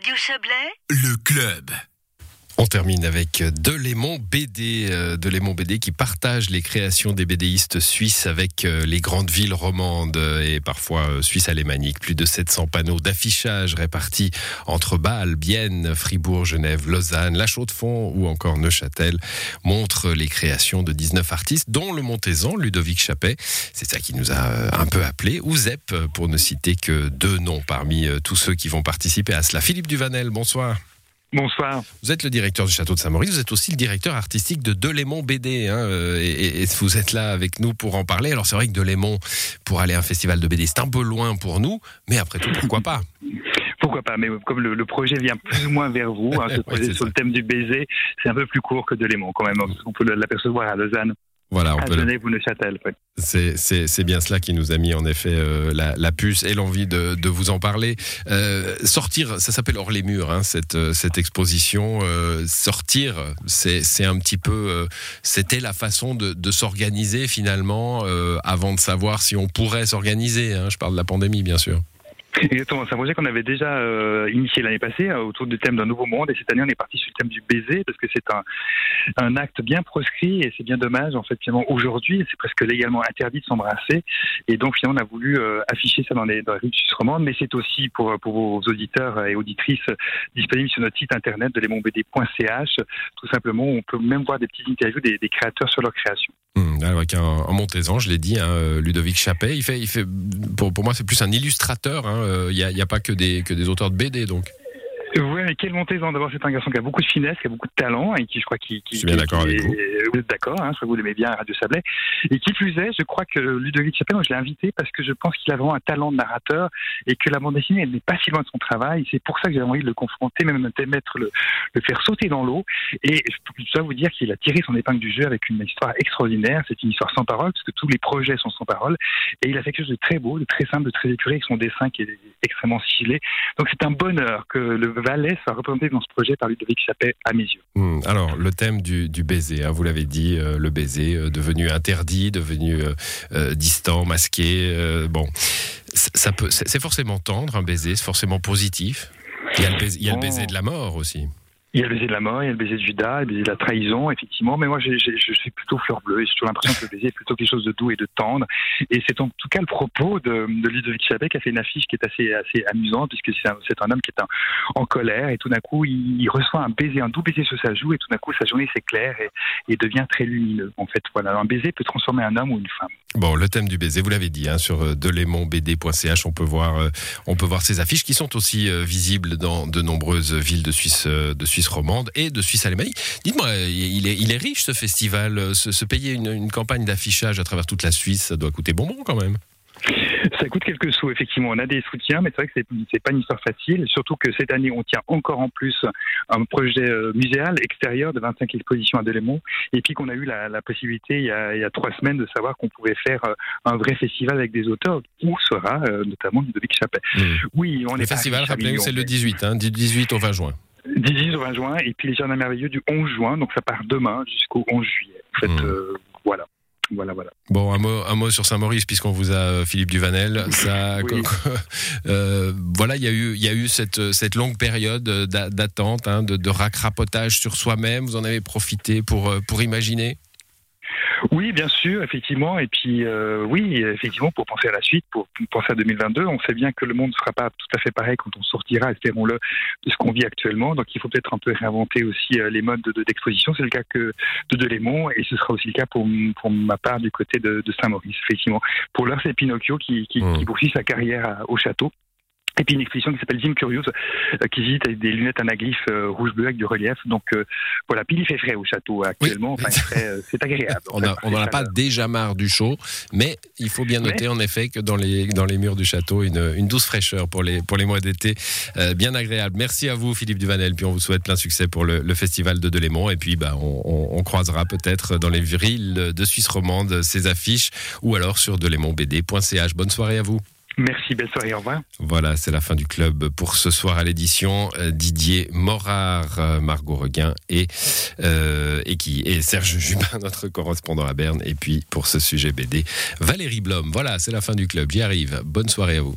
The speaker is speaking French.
Radio Chablais, Le club. On termine avec Delémont BD, euh, Delémont BD qui partage les créations des BDistes suisses avec euh, les grandes villes romandes et parfois euh, suisses alémaniques. Plus de 700 panneaux d'affichage répartis entre Bâle, Bienne, Fribourg, Genève, Lausanne, La Chaux-de-Fonds ou encore Neuchâtel montrent les créations de 19 artistes, dont le Montaisan, Ludovic Chappet. C'est ça qui nous a un peu appelé, ou ZEP, pour ne citer que deux noms parmi tous ceux qui vont participer à cela. Philippe Duvanel, bonsoir. Bonsoir. Vous êtes le directeur du château de Saint-Maurice, vous êtes aussi le directeur artistique de Delémont BD, hein, euh, et, et- et vous êtes là avec nous pour en parler. Alors c'est vrai que Delémont, pour aller à un festival de BD, c'est un peu loin pour nous, mais après tout, pourquoi pas? Pourquoi pas? Mais comme le, le projet vient plus ou moins vers vous, hein, ce projet sur ça. le thème du baiser, c'est un peu plus court que de l'aimant quand même. On peut l'apercevoir à Lausanne, Voilà, on à peut le- ou Neuchâtel. ouais. c'est c'est- c'est bien cela qui nous a mis en effet euh, la, la puce et l'envie de, de vous en parler. Euh, sortir, ça s'appelle hors les murs, hein, cette, euh, cette exposition. Euh, sortir, c'est c'est un petit peu, euh, c'était la façon de, de s'organiser finalement euh, avant de savoir si on pourrait s'organiser. hein. je parle de la pandémie, bien sûr. Exactement, c'est un projet qu'on avait déjà euh, initié l'année passée euh, autour du thème d'un nouveau monde et cette année on est parti sur le thème du baiser parce que c'est un, un acte bien proscrit et c'est bien dommage en fait finalement aujourd'hui c'est presque légalement interdit de s'embrasser et donc finalement on a voulu euh, afficher ça dans les, dans les rues romandes mais c'est aussi pour, vos auditeurs et auditrices disponible sur notre site internet de lesmonbd.ch tout simplement on peut même voir des petites interviews des, des créateurs sur leur création. Hum, avec un, un Montaisan, je l'ai dit, hein, euh, Ludovic Chappet. Il fait, il fait, pour, pour moi, c'est plus un illustrateur. hein, euh, Il n'y a, a pas que des, que des auteurs de BD, donc. Oui, mais quel Montaisan D'abord, c'est un garçon qui a beaucoup de finesse, qui a beaucoup de talent et qui, je crois, qui. qui Je suis bien d'accord avec est- vous. Vous êtes d'accord, hein, je crois que vous l'aimez bien, Radio Sablé. Et qui plus est, je crois que Ludovic Chappelle, moi, je l'ai invité parce que je pense qu'il a vraiment un talent de narrateur et que la bande dessinée, elle n'est pas si loin de son travail. C'est pour ça que j'ai envie de le confronter, même de mettre le, le faire sauter dans l'eau. Et je dois vous dire qu'il a tiré son épingle du jeu avec une histoire extraordinaire. C'est une histoire sans parole, parce que tous les projets sont sans parole. Et il a fait quelque chose de très beau, de très simple, de très épuré, avec son dessin qui est extrêmement stylé. Donc c'est un bonheur que le Valais soit représenté dans ce projet par Ludovic Chappet, à mes yeux. Hum, Alors, le thème du, du baiser, hein, vous l'avez dit, euh, le baiser euh, devenu interdit, devenu euh, distant, masqué. bon, ça peut, c'est forcément tendre un baiser, c'est forcément positif. Il y a le baiser, il y a le Oh. baiser de la mort aussi. Il y a le baiser de la mort, il y a le baiser de Judas, le baiser de la trahison, effectivement. Mais moi, je suis plutôt fleur bleue. J'ai toujours l'impression que le baiser est plutôt quelque chose de doux et de tendre. Et c'est en tout cas le propos de, de Ludovic Chappet qui a fait une affiche qui est assez, amusante, puisque c'est un, homme qui est en colère. Et tout d'un coup, il, il reçoit un baiser, un doux baiser sur sa joue. Et tout d'un coup, sa journée s'éclaire et, et devient très lumineux. En fait, voilà. Un baiser peut transformer un homme ou une femme. Bon, le thème du baiser, vous l'avez dit, hein, sur euh, delémontbd.ch, on peut voir, euh, on peut voir ces affiches qui sont aussi euh, visibles dans de nombreuses villes de Suisse romande et de Suisse alémanique. Dites-moi, il est, il est riche ce festival. Se, se payer une, une campagne d'affichage à travers toute la Suisse, ça doit coûter bonbon quand même. Ça coûte quelques sous, effectivement. On a des soutiens, mais c'est vrai que c'est, pas une histoire facile. Surtout que cette année, on tient encore en plus un projet euh, muséal extérieur de 25 expositions à Delémont. Et puis qu'on a eu la, la possibilité, il y, a, il y a trois semaines, de savoir qu'on pouvait faire euh, un vrai festival avec des auteurs, où sera euh, notamment Ludovic Chappet. Oui, on Le est festival, millions, c'est le mais- 18, hein, du 18 au 20 juin. Du 10 au 20 juin, et puis les Jardins Merveilleux du 11 juin. Donc ça part demain jusqu'au 11 juillet. En fait, Mm. euh, voilà. Voilà, voilà. Bon, un mot, un mot sur Saint-Maurice, puisqu'on vous a, euh, Philippe Duvanel. Ça, Oui. euh, voilà, il y a eu, il y a eu cette, cette longue période d'a- d'attente, hein, de, de racrapotage sur soi-même. Vous en avez profité pour, pour imaginer? Oui, bien sûr, effectivement. Et puis, euh, oui, effectivement, pour penser à la suite, pour pour penser à 2022, on sait bien que le monde ne sera pas tout à fait pareil quand on sortira, espérons-le, de ce qu'on vit actuellement. Donc, il faut peut-être un peu réinventer aussi euh, les modes de- d'exposition. C'est le cas que de Delémont et ce sera aussi le cas pour, pour ma part du côté de, de Saint-Maurice, effectivement. Pour l'heure, c'est Pinocchio qui, qui, Mm. qui poursuit sa carrière à- au château. Et puis une exposition qui s'appelle Jim Curious, euh, qui visite avec des lunettes anaglyphes euh, rouge-bleu avec du relief. Donc euh, voilà, puis il fait frais au château actuellement. Enfin, euh, c'est agréable. On a- n'en a pas déjà marre du chaud, mais il faut bien Mais- noter en effet que dans les, dans les murs du château, une, une douce fraîcheur pour les, pour les mois d'été, bien agréable. Merci à vous, Philippe Duvanel, puis on vous souhaite plein succès pour le, le festival de Delémont, et puis bah, on, on- on croisera peut-être dans les villes de Suisse romande ces affiches, ou alors sur delémontbd.ch. Bonne soirée à vous. Merci, belle soirée, au revoir. Voilà, c'est la fin du club pour ce soir à l'édition. Euh, Didier Morard, euh, Margot Reguin et, euh, et qui et Serge Jubin, notre correspondant à Berne. Et puis pour ce sujet BD, Valérie Blom. Voilà, c'est la fin du club. J'y arrive. Bonne soirée à vous.